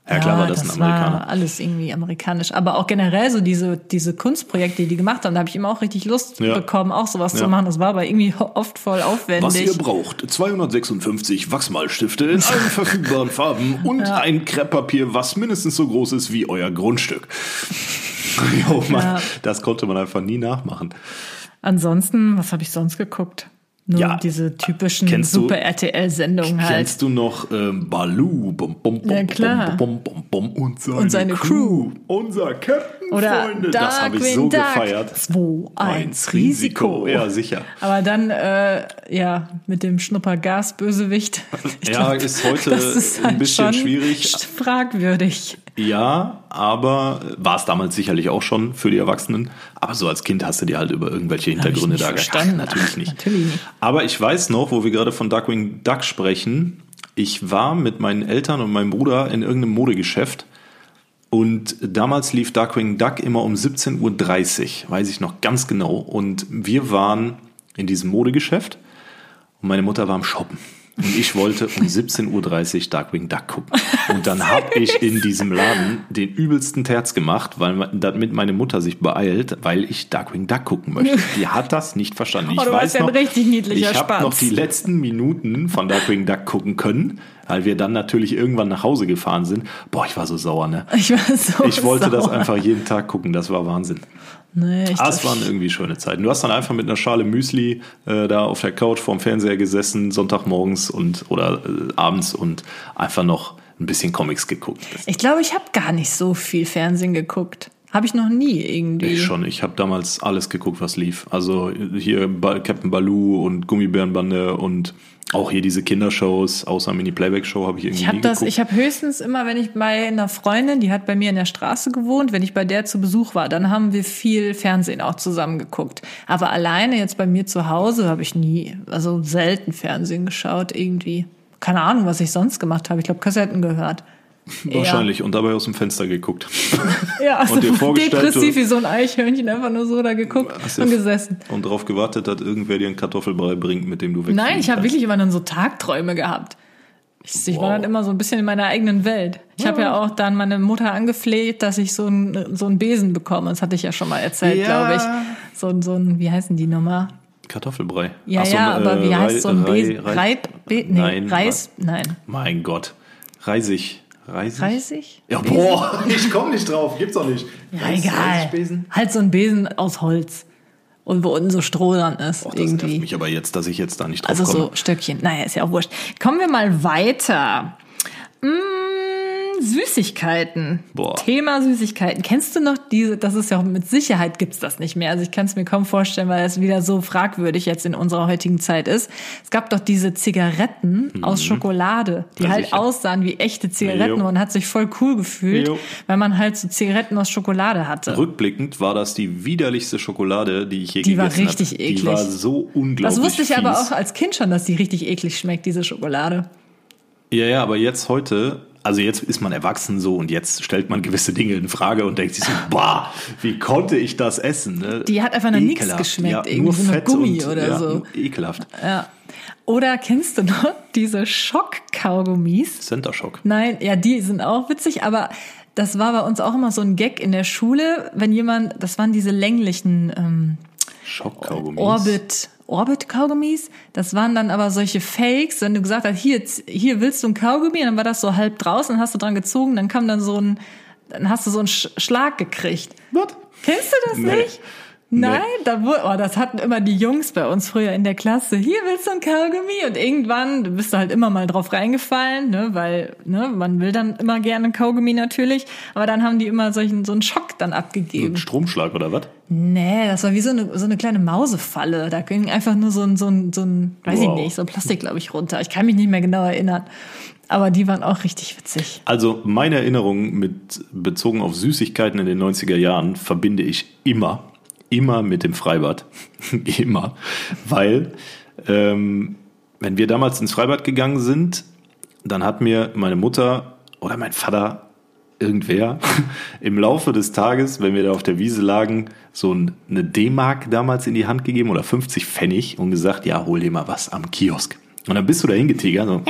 Ja, klar war das, ein Amerikaner. war alles irgendwie amerikanisch. Aber auch generell so diese, diese Kunstprojekte, die die gemacht haben, da habe ich immer auch richtig Lust Ja. bekommen, auch sowas Ja. zu machen. Das war aber irgendwie oft voll aufwendig. Was ihr braucht, 256 Wachsmalstifte in allen verfügbaren Farben und ein Krepppapier, was mindestens so groß ist wie euer Grundstück. Jo, Mann, Ja. das konnte man einfach nie nachmachen. Ansonsten, was habe ich sonst geguckt? Nur Ja. diese typischen Super RTL-Sendungen halt. Kennst du noch ähm, Baloo? Bum, bum, bum, Ja, klar. Bum, bum, bum, bum, und, seine Und seine Crew. Unser Captain, Oder Freunde. Das habe ich so Duck. gefeiert. 2, 1, Risiko. Ja, sicher. Aber dann, äh, ja, mit dem Schnuppergas-Bösewicht. Ich Ja, glaub, ist heute ist ein halt bisschen schon schwierig. Fragwürdig. Ja, aber war es damals sicherlich auch schon für die Erwachsenen. Aber so als Kind hast du dir halt über irgendwelche Hintergründe da verstanden. Ach, natürlich nicht. natürlich nicht. Aber ich weiß noch, wo wir gerade von Darkwing Duck sprechen. Ich war mit meinen Eltern und meinem Bruder in irgendeinem Modegeschäft. Und damals lief Darkwing Duck immer um 17.30 Uhr, weiß ich noch ganz genau. Und wir waren in diesem Modegeschäft und meine Mutter war am Shoppen. Und ich wollte um 17.30 Uhr Darkwing Duck gucken. Und dann habe ich in diesem Laden den übelsten Terz gemacht, weil damit meine Mutter sich beeilt, weil ich Darkwing Duck gucken möchte. Die hat das nicht verstanden. Ich Oh, du warst weiß noch, richtig niedlicher ich habe noch die letzten Minuten von Darkwing Duck gucken können, weil wir dann natürlich irgendwann nach Hause gefahren sind. Boah, ich war so sauer, ne? Ich war so Ich wollte das sauer. einfach jeden Tag gucken, das war Wahnsinn. Nee, ich Ah, es waren irgendwie schöne Zeiten. Du hast dann einfach mit einer Schale Müsli äh, da auf der Couch vorm Fernseher gesessen, Sonntagmorgens und oder äh, abends und einfach noch ein bisschen Comics geguckt. Ich glaube, ich habe gar nicht so viel Fernsehen geguckt. Habe ich noch nie irgendwie. ich schon. Ich habe damals alles geguckt, was lief. Also hier Captain Baloo und Gummibärenbande und auch hier diese Kindershows, außer Mini-Playback-Show habe ich irgendwie Ich habe nie das, geguckt. ich habe höchstens immer, wenn ich bei einer Freundin, die hat bei mir in der Straße gewohnt, wenn ich bei der zu Besuch war, dann haben wir viel Fernsehen auch zusammen geguckt. Aber alleine jetzt bei mir zu Hause habe ich nie, also selten Fernsehen geschaut irgendwie. Keine Ahnung, was ich sonst gemacht habe. Ich glaube, Kassetten gehört. Wahrscheinlich und dabei aus dem Fenster geguckt. Ja, also Und dir vorgestellt, depressiv wie so ein Eichhörnchen, einfach nur so da geguckt und gesessen. Und darauf gewartet, dass irgendwer dir einen Kartoffelbrei bringt, mit dem du wegfliegen Nein, ich habe wirklich immer dann so Tagträume gehabt. Ich, ich war Wow. dann immer so ein bisschen in meiner eigenen Welt. Ich habe ja auch dann meine Mutter angefleht, dass ich so einen so einen Besen bekomme. Das hatte ich ja schon mal erzählt, Ja. glaube ich. So, ein- so ein, wie heißen die nochmal? Kartoffelbrei. Ja, Ach so, ja, äh, aber wie heißt so ein Rei- Besen? Rei- Rei, Be, nee, Nein, Reis? Nein. Mein Gott. Reisig. Reisig? Reisig? Ja, boah, ich komme nicht drauf. Gibt's doch nicht. Ja, egal. Halt so ein Besen aus Holz. Und wo unten so Stroh dran ist, Boah, das nervt irgendwie. mich aber jetzt, dass ich jetzt da nicht drauf Also komme. so Stöckchen. Naja, ist ja auch wurscht. Kommen wir mal weiter. Mm, Süßigkeiten. Boah. Thema Süßigkeiten. Kennst du noch diese, das ist ja auch mit Sicherheit gibt's das nicht mehr. Also ich kann es mir kaum vorstellen, weil es wieder so fragwürdig jetzt in unserer heutigen Zeit ist. Es gab doch diese Zigaretten aus Schokolade, die Mhm. Halt sicher. aussahen wie echte Zigaretten. Jo. Man hat sich voll cool gefühlt, Jo. weil man halt so Zigaretten aus Schokolade hatte. Rückblickend war das die widerlichste Schokolade, die ich je Die war gegessen richtig habe. eklig. Die war so unglaublich Das wusste ich aber fies. auch als Kind schon, dass die richtig eklig schmeckt, diese Schokolade. Ja, ja, aber jetzt heute, also jetzt ist man erwachsen so und jetzt stellt man gewisse Dinge in Frage und denkt sich so, boah, wie konnte ich das essen? Ne? Die hat einfach nach nichts geschmeckt, ja, irgendwie nur so Fett Gummi und, oder ja, so. Ekelhaft. Ja. Oder kennst du noch diese Schock-Kaugummis? Center Shock. Nein, ja, die sind auch witzig, aber das war bei uns auch immer so ein Gag in der Schule, wenn jemand, das waren diese länglichen ähm, Schockkaugummis. Orbit, Orbit-Kaugummis. Das waren dann aber solche Fakes, wenn du gesagt hast, hier, hier willst du ein Kaugummi, dann war das so halb draußen, dann hast du dran gezogen, dann kam dann so ein, dann hast du so einen Sch Schlag gekriegt. Was? Kennst du das Nee. nicht? Nein, da wurde, oh, das hatten immer die Jungs bei uns früher in der Klasse. Hier willst du ein Kaugummi und irgendwann du bist du halt immer mal drauf reingefallen, ne, weil ne, man will dann immer gerne ein Kaugummi natürlich, aber dann haben die immer solchen so einen Schock dann abgegeben. Ein Stromschlag oder was? Nee, das war wie so eine so eine kleine Mausefalle. Da ging einfach nur so ein so ein so ein weiß Wow. ich nicht, so ein Plastik glaube ich runter. Ich kann mich nicht mehr genau erinnern, aber die waren auch richtig witzig. Also meine Erinnerung mit bezogen auf Süßigkeiten in den 90er Jahren verbinde ich immer, immer mit dem Freibad. immer. Weil, ähm, wenn wir damals ins Freibad gegangen sind, dann hat mir meine Mutter oder mein Vater, irgendwer, im Laufe des Tages, wenn wir da auf der Wiese lagen, so ein- eine D-Mark damals in die Hand gegeben oder 50 Pfennig und gesagt, ja, hol dir mal was am Kiosk. Und dann bist du da hingetigert so,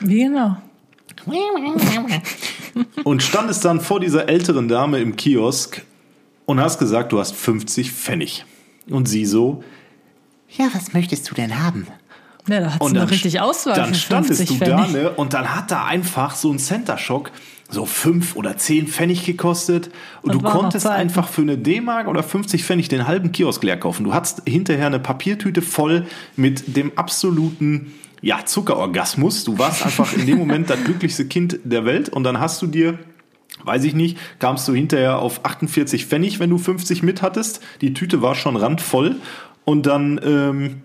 Wie genau? und standest dann vor dieser älteren Dame im Kiosk und hast gesagt, du hast 50 Pfennig. Und sie so, Ja, was möchtest du denn haben? Ja, da hat's Und noch dann richtig Auswahl Dann standest 50 du da, Pfennig. ne? Und dann hat da einfach so ein Center Shock so fünf oder zehn Pfennig gekostet. Und Das du konntest einfach für eine D-Mark oder 50 Pfennig den halben Kiosk leer kaufen. Du hattest hinterher eine Papiertüte voll mit dem absoluten ja, Zuckerorgasmus. Du warst einfach in dem Moment das glücklichste Kind der Welt und dann hast du dir Weiß ich nicht, kamst du hinterher auf 48 Pfennig, wenn du 50 mit hattest. Die Tüte war schon randvoll. Und dann, ähm,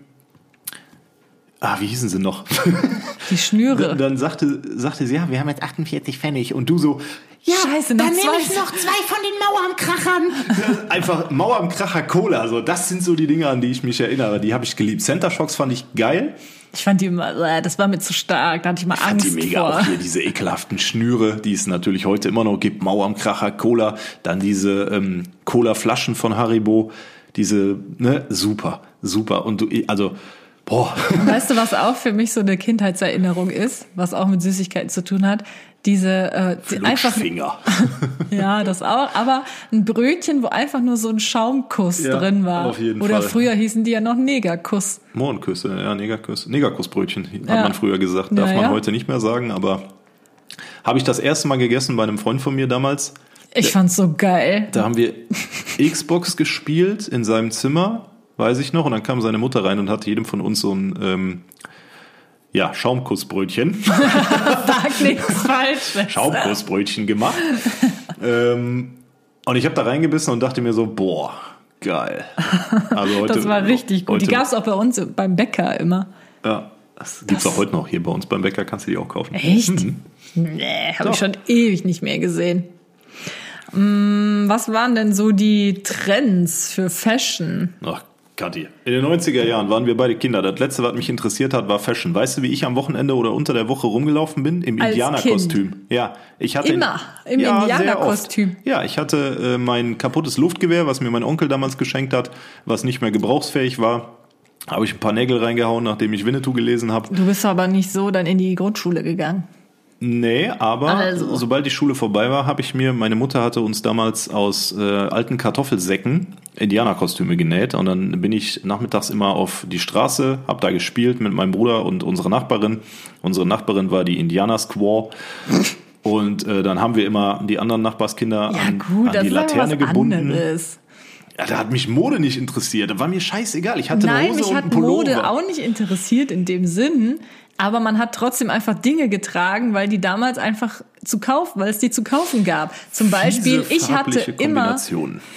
ah, wie hießen sie noch? Die Schnüre. Dann, dann sagte, sagte sie, ja, wir haben jetzt 48 Pfennig. Und du so, ja, Scheiße, Dann nehme ich noch zwei von den Mauernkrachern. einfach Mauer am Kracher Cola. So, das sind so die Dinge, an die ich mich erinnere. Die habe ich geliebt. Center Shocks fand ich geil. Ich fand die immer, äh, das war mir zu stark. Da hatte ich mal Fand Angst die mega vor. auch hier diese ekelhaften Schnüre, die es natürlich heute immer noch gibt. Mauer am Kracher, Cola, dann diese ähm, Cola-Flaschen von Haribo, diese, ne, super, super. Und du, also, boah, Weißt du, was auch für mich so eine Kindheitserinnerung ist, was auch mit Süßigkeiten zu tun hat? Diese äh, die einfach ja, das auch, aber ein Brötchen, wo einfach nur so ein Schaumkuss Ja, drin war. auf jeden Oder Fall. früher hießen die ja noch Negerkuss. Mohrenküsse, ja, Negerkuss, Negerkussbrötchen, hat Ja. man früher gesagt. Darf Ja, man heute nicht mehr sagen, aber habe ich das erste Mal gegessen bei einem Freund von mir damals. Ich fand's so geil. Da haben wir Xbox gespielt in seinem Zimmer, weiß ich noch, und dann kam seine Mutter rein und hat jedem von uns so ein ähm, ja, Schaumkussbrötchen, Sag nichts Falsches. Schaumkussbrötchen gemacht. ähm, und ich habe da reingebissen und dachte mir so, boah, geil. Also heute, Das war richtig gut. Die heute- gab's auch bei uns beim Bäcker immer. Ja, das gibt's auch heute noch hier bei uns beim Bäcker, kannst du die auch kaufen. Echt? Mhm. Nee, habe ich schon ewig nicht mehr gesehen. Mm, Was waren denn so die Trends für Fashion? Ach, Kathi. In den 90er Jahren waren wir beide Kinder. Das letzte, was mich interessiert hat, war Fashion. Weißt du, wie ich am Wochenende oder unter der Woche rumgelaufen bin? Im Indianerkostüm. Ja, ich hatte Immer im sehr Indianerkostüm. Ja, ich hatte äh, mein kaputtes Luftgewehr, was mir mein Onkel damals geschenkt hat, was nicht mehr gebrauchsfähig war. Habe ich ein paar Nägel reingehauen, nachdem ich Winnetou gelesen habe. Du bist aber nicht so dann in die Grundschule gegangen. Nee, aber Also. sobald die Schule vorbei war, habe ich mir, meine Mutter hatte uns damals aus äh, alten Kartoffelsäcken Indianerkostüme genäht und dann bin ich nachmittags immer auf die Straße, habe da gespielt mit meinem Bruder und unserer Nachbarin. Unsere Nachbarin war die Indianer Squaw. Und äh, dann haben wir immer die anderen Nachbarskinder Ja an, gut, an die Laterne gebunden. anderes. Ja, da hat mich Mode nicht interessiert. Da war mir scheißegal. Ich hatte eine Nein, Hose mich und hat. Mode auch nicht interessiert in dem Sinn, aber man hat trotzdem einfach Dinge getragen, weil die damals einfach zu kaufen, weil es die zu kaufen gab. Zum Beispiel, Fiese ich hatte immer,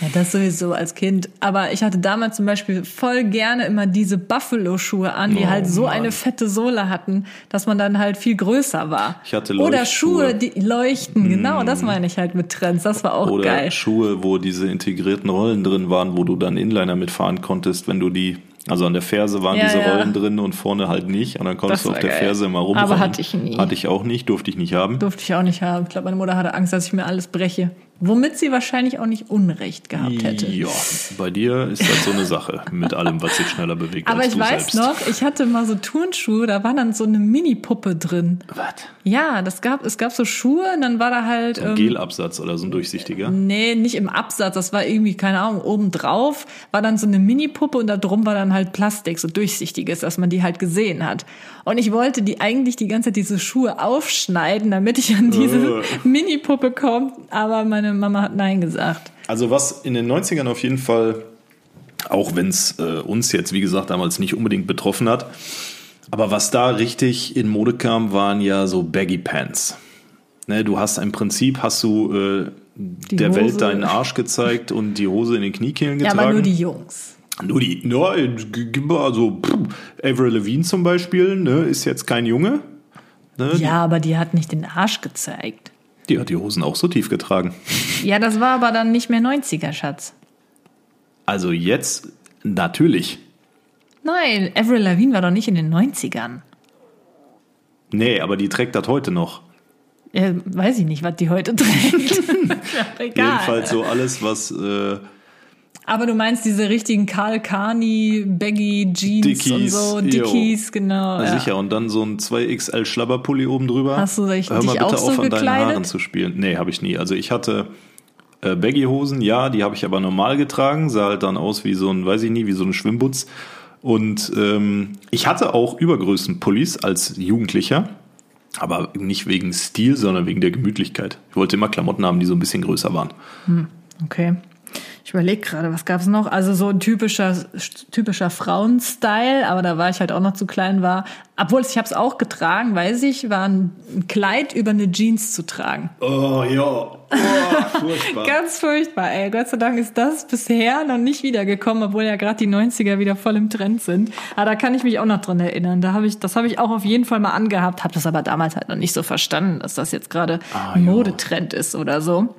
ja, das sowieso als Kind, aber ich hatte damals zum Beispiel voll gerne immer diese Buffalo-Schuhe an, die Oh, halt so Mann. eine fette Sohle hatten, dass man dann halt viel größer war. Ich hatte Oder Leuchtschuhe. Schuhe, die leuchten, genau, das meine ich halt mit Trends, das war auch Oder geil. Schuhe, wo diese integrierten Rollen drin waren, wo du dann Inliner mitfahren konntest, wenn du die, also an der Ferse waren Ja, diese ja. Rollen drin und vorne halt nicht. Und dann konntest Das du auf der geil. Ferse immer rumfahren. Aber hatte ich nie. Hatte ich auch nicht, durfte ich nicht haben. Durfte ich auch nicht haben. Ich glaube, meine Mutter hatte Angst, dass ich mir alles breche. Womit sie wahrscheinlich auch nicht Unrecht gehabt hätte. Ja, bei dir ist das so eine Sache mit allem, was sich schneller bewegt Aber ich weiß selbst. noch, ich hatte mal so Turnschuhe, da war dann so eine Mini-Puppe drin. Was? Ja, das gab, es gab so Schuhe und dann war da halt. Ein ähm, Gelabsatz oder so ein durchsichtiger? Nee, nicht im Absatz, das war irgendwie, keine Ahnung, oben drauf war dann so eine Mini-Puppe und da drum war dann halt Plastik, so durchsichtiges, dass man die halt gesehen hat. Und ich wollte die eigentlich die ganze Zeit diese Schuhe aufschneiden, damit ich an diese Äh. Mini-Puppe komme, aber meine Mama hat Nein gesagt. Also was in den 90ern auf jeden Fall, auch wenn es äh, uns jetzt, wie gesagt, damals nicht unbedingt betroffen hat, aber was da richtig in Mode kam, waren ja so Baggy Pants. Ne, du hast im Prinzip, hast du äh, der Hose. Welt deinen Arsch gezeigt und die Hose in den Kniekehlen Ja, getragen. aber nur die Jungs. Nur die, ja, also pff, Avril Lavigne zum Beispiel, ne, ist jetzt kein Junge. Ne, Ja, aber die hat nicht den Arsch gezeigt. Die hat die Hosen auch so tief getragen. Ja, das war aber dann nicht mehr 90er, Schatz. Also jetzt natürlich. Nein, Avril Lavigne war doch nicht in den 90ern. Nee, aber die trägt das heute noch. Äh, weiß ich nicht, was die heute trägt. ja, egal. Jedenfalls so alles, was äh, Aber du meinst diese richtigen Karl Kani, Baggy Jeans und Dickies, so, jo. Dickies, genau. na ja. sicher und dann so ein 2XL Schlabberpulli oben drüber. Hast du dich- Hör mal dich bitte auch so auf, an deinen gekleidet? Haaren zu spielen. Nee, habe ich nie. Also ich hatte äh, Baggy-Hosen, ja, die habe ich aber normal getragen, sah halt dann aus wie so ein, weiß ich nie, wie so ein Schwimmbutz. Und ähm, ich hatte auch Übergrößen-Pullis als Jugendlicher, aber nicht wegen Stil, sondern wegen der Gemütlichkeit. Ich wollte immer Klamotten haben, die so ein bisschen größer waren. Okay. Ich überlege gerade, was gab's noch? Also so ein typischer, typischer Frauenstyle, aber da war ich halt auch noch zu klein war. Obwohl ich habe es auch getragen, weiß ich, war ein Kleid über eine Jeans zu tragen. Oh ja, oh, furchtbar. Ganz furchtbar, ey. Gott sei Dank ist das bisher noch nicht wiedergekommen, obwohl ja gerade die 90er wieder voll im Trend sind. Aber da kann ich mich auch noch dran erinnern. Da habe ich, das habe ich auch auf jeden Fall mal angehabt, habe das aber damals halt noch nicht so verstanden, dass das jetzt gerade Ah. Modetrend ist oder so.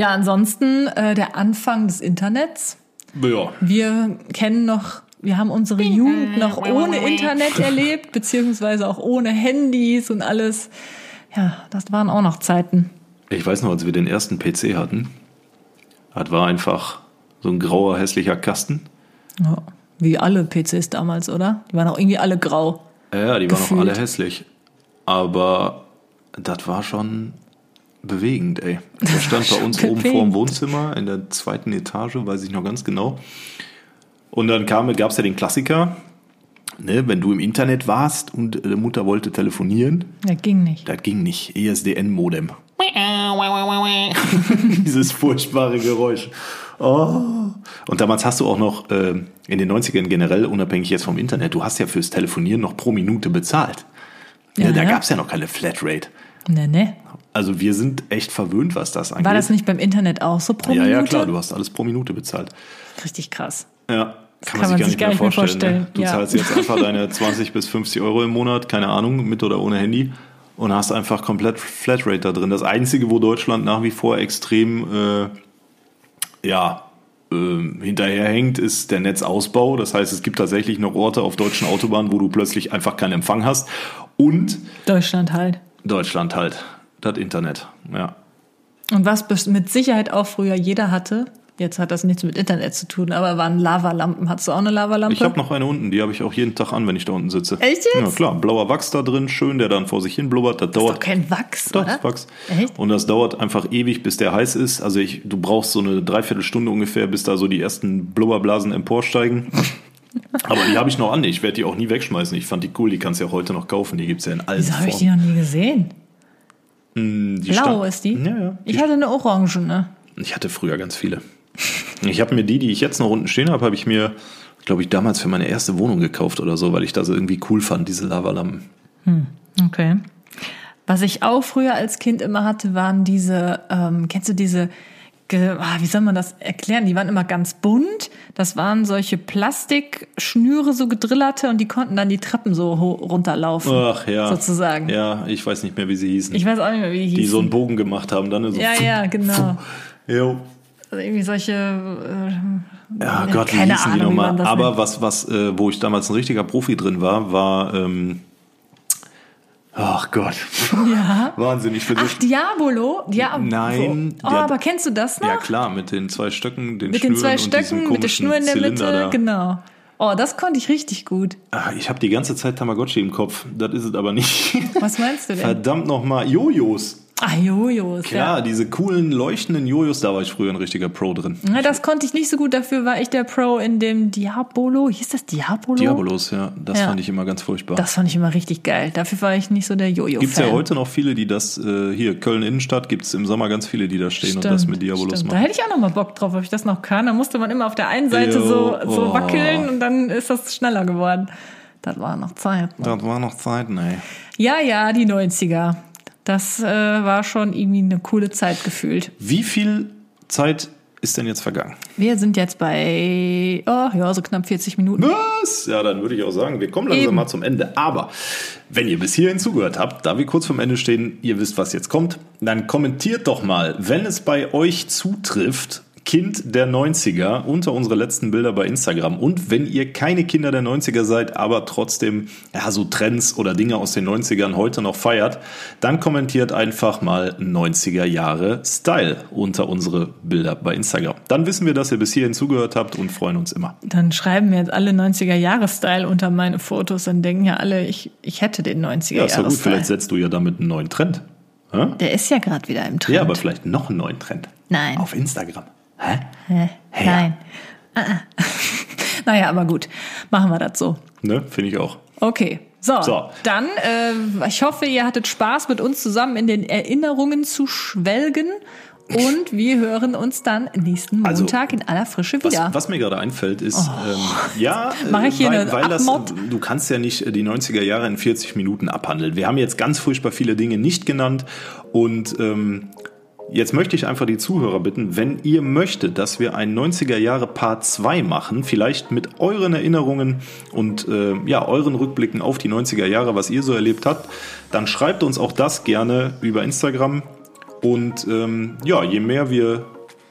Ja, ansonsten äh, der Anfang des Internets. ja. Wir kennen noch, wir haben unsere Jugend noch ohne Internet erlebt, beziehungsweise auch ohne Handys und alles. Ja, das waren auch noch Zeiten. Ich weiß noch, als wir den ersten PC hatten, das war einfach so ein grauer, hässlicher Kasten. Ja, wie alle PCs damals, oder? Die waren auch irgendwie alle grau. Ja, die waren auch alle hässlich. Aber das war schon bewegend, ey. Der stand bei uns oben vor dem Wohnzimmer in der zweiten Etage, weiß ich noch ganz genau. Und dann kam, gab es ja den Klassiker, ne, wenn du im Internet warst und äh, Mutter wollte telefonieren, Ja, ging nicht. das ging nicht. ESDN-Modem. Dieses furchtbare Geräusch. Oh. Und damals hast du auch noch äh, in den 90ern generell, unabhängig jetzt vom Internet, du hast ja fürs Telefonieren noch pro Minute bezahlt. Ja, Ja, da ja. gab es ja noch keine Flatrate. Ne, ne. Also wir sind echt verwöhnt, was das angeht. War das nicht beim Internet auch so pro ja, Minute? ja, klar, du hast alles pro Minute bezahlt. Richtig krass. Ja, kann man sich gar nicht mehr vorstellen, Ne? Du ja. zahlst jetzt einfach deine 20 bis 50 Euro im Monat, keine Ahnung, mit oder ohne Handy und hast einfach komplett Flatrate da drin. Das Einzige, wo Deutschland nach wie vor extrem äh, ja, ähm, hinterherhängt, ist der Netzausbau. Das heißt, es gibt tatsächlich noch Orte auf deutschen Autobahnen, wo du plötzlich einfach keinen Empfang hast. Und Deutschland halt. Deutschland halt, das Internet. Ja. Und was mit Sicherheit auch früher jeder hatte, jetzt hat das nichts mit Internet zu tun, aber waren Lavalampen. Hattest du auch eine Lavalampe? Ich habe noch eine unten, die habe ich auch jeden Tag an, wenn ich da unten sitze. Echt jetzt? Ja, klar. Blauer Wachs da drin, schön, der dann vor sich hin blubbert. Das das ist dauert doch kein Wachs, Doch, oder? Wachs. Echt? Und das dauert einfach ewig, bis der heiß ist. Also ich, du brauchst so eine Dreiviertelstunde ungefähr, bis da so die ersten Blubberblasen emporsteigen. Aber die habe ich noch an. Ich werde die auch nie wegschmeißen. Ich fand die cool. Die kannst du ja heute noch kaufen. Die gibt's ja in allen Wieso habe ich die noch nie gesehen? Die Blau ist die? Ja, ja. Die Ich hatte eine Orange, ne? Ich hatte früher ganz viele. Ich habe mir die, die ich jetzt noch unten stehen habe, habe ich mir, glaube ich, damals für meine erste Wohnung gekauft oder so, weil ich das irgendwie cool fand, diese Lavalampen. Okay. Was ich auch früher als Kind immer hatte, waren diese, ähm, kennst du diese, wie soll man das erklären? Die waren immer ganz bunt. Das waren solche Plastikschnüre, so gedrillerte, und die konnten dann die Treppen so runterlaufen. Ach ja. Sozusagen. Ja, ich weiß nicht mehr, wie sie hießen. Ich weiß auch nicht mehr, wie die die hießen. so einen Bogen gemacht haben. Dann so ja, ja, genau. Jo. Also irgendwie solche. Äh, Ja, Gott, wie keine hießen die Ahnung, wie nochmal? Aber nennt. was, was, äh, wo ich damals ein richtiger Profi drin war, war, ähm, ach Gott, Ja. wahnsinnig für Ach, Diabolo? Diabolo. Nein, Oh, aber kennst du das noch? Ja klar, mit den zwei Stöcken, den mit den zwei Schnüren und diesem Stöcken, mit der Schnur in der Zylinder Mitte. Da. Genau. Oh, das konnte ich richtig gut. Ah, Ich habe die ganze Zeit Tamagotchi im Kopf. Das ist es aber nicht. Was meinst du denn? Verdammt nochmal. Jojos. Ah, Jojos. Klar, Ja. diese coolen, leuchtenden Jojos, da war ich früher ein richtiger Pro drin. Ja, das konnte ich nicht so gut, dafür war ich der Pro in dem Diabolo. Hieß das Diabolo? Diabolos, ja, das Ja. fand ich immer ganz furchtbar. Das fand ich immer richtig geil. Dafür war ich nicht so der Jojo-Fan. Gibt's ja heute noch viele, die das, äh, hier, Köln Innenstadt, gibt's im Sommer ganz viele, die da stehen und das mit Diabolos stimmt. Da machen. hätte ich auch noch mal Bock drauf, ob ich das noch kann. Da musste man immer auf der einen Seite Jo, so, so oh. wackeln und dann ist das schneller geworden. Das war noch Zeit. ne? Das war noch Zeiten, ey. Ja, ja, die 90er. Das äh, war schon irgendwie eine coole Zeit gefühlt. Wie viel Zeit ist denn jetzt vergangen? Wir sind jetzt bei, oh, ja, so knapp 40 Minuten. Was? Ja, dann würde ich auch sagen, wir kommen langsam Eben. mal zum Ende. Aber wenn ihr bis hierhin zugehört habt, da wir kurz vorm Ende stehen, ihr wisst, was jetzt kommt, dann kommentiert doch mal, wenn es bei euch zutrifft, Kind der 90er unter unsere letzten Bilder bei Instagram. Und wenn ihr keine Kinder der 90er seid, aber trotzdem ja, so Trends oder Dinge aus den 90ern heute noch feiert, dann kommentiert einfach mal 90er Jahre Style unter unsere Bilder bei Instagram. Dann wissen wir, dass ihr bis hierhin zugehört habt und freuen uns immer. Dann schreiben mir jetzt alle 90er-Jahre-Style unter meine Fotos. Dann denken ja alle, ich, ich hätte den Ja, ist ja gut, 90er-Jahre-Style. vielleicht setzt du ja damit einen neuen Trend. Hä? Der ist ja gerade wieder im Trend. Ja, aber vielleicht noch einen neuen Trend. Nein. Auf Instagram. Hä? Hä? Hä? Nein. Ah, ah. Naja, aber gut, machen wir das so. Ne, finde ich auch. Okay. So, So. dann, äh, ich hoffe, ihr hattet Spaß, mit uns zusammen in den Erinnerungen zu schwelgen. Und wir hören uns dann nächsten Also, Montag in aller Frische Was, wieder. was mir gerade einfällt, ist, ähm, ja, Mach ich hier weil, eine weil das, du kannst ja nicht äh, die 90er Jahre in 40 Minuten abhandeln. Wir haben jetzt ganz furchtbar viele Dinge nicht genannt und ähm, Jetzt möchte ich einfach die Zuhörer bitten, wenn ihr möchtet, dass wir ein 90er Jahre Part 2 machen, vielleicht mit euren Erinnerungen und äh, ja, euren Rückblicken auf die 90er Jahre, was ihr so erlebt habt, dann schreibt uns auch das gerne über Instagram. Und ähm, ja, je mehr wir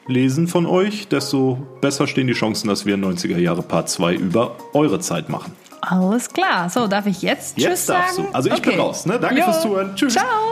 lesen von euch, desto besser stehen die Chancen, dass wir ein 90er Jahre Part 2 über eure Zeit machen. Alles klar. So, darf ich jetzt Tschüss Jetzt darfst sagen? du. Also ich bin raus. Ne? Danke Jo. fürs Zuhören. Tschüss. Ciao.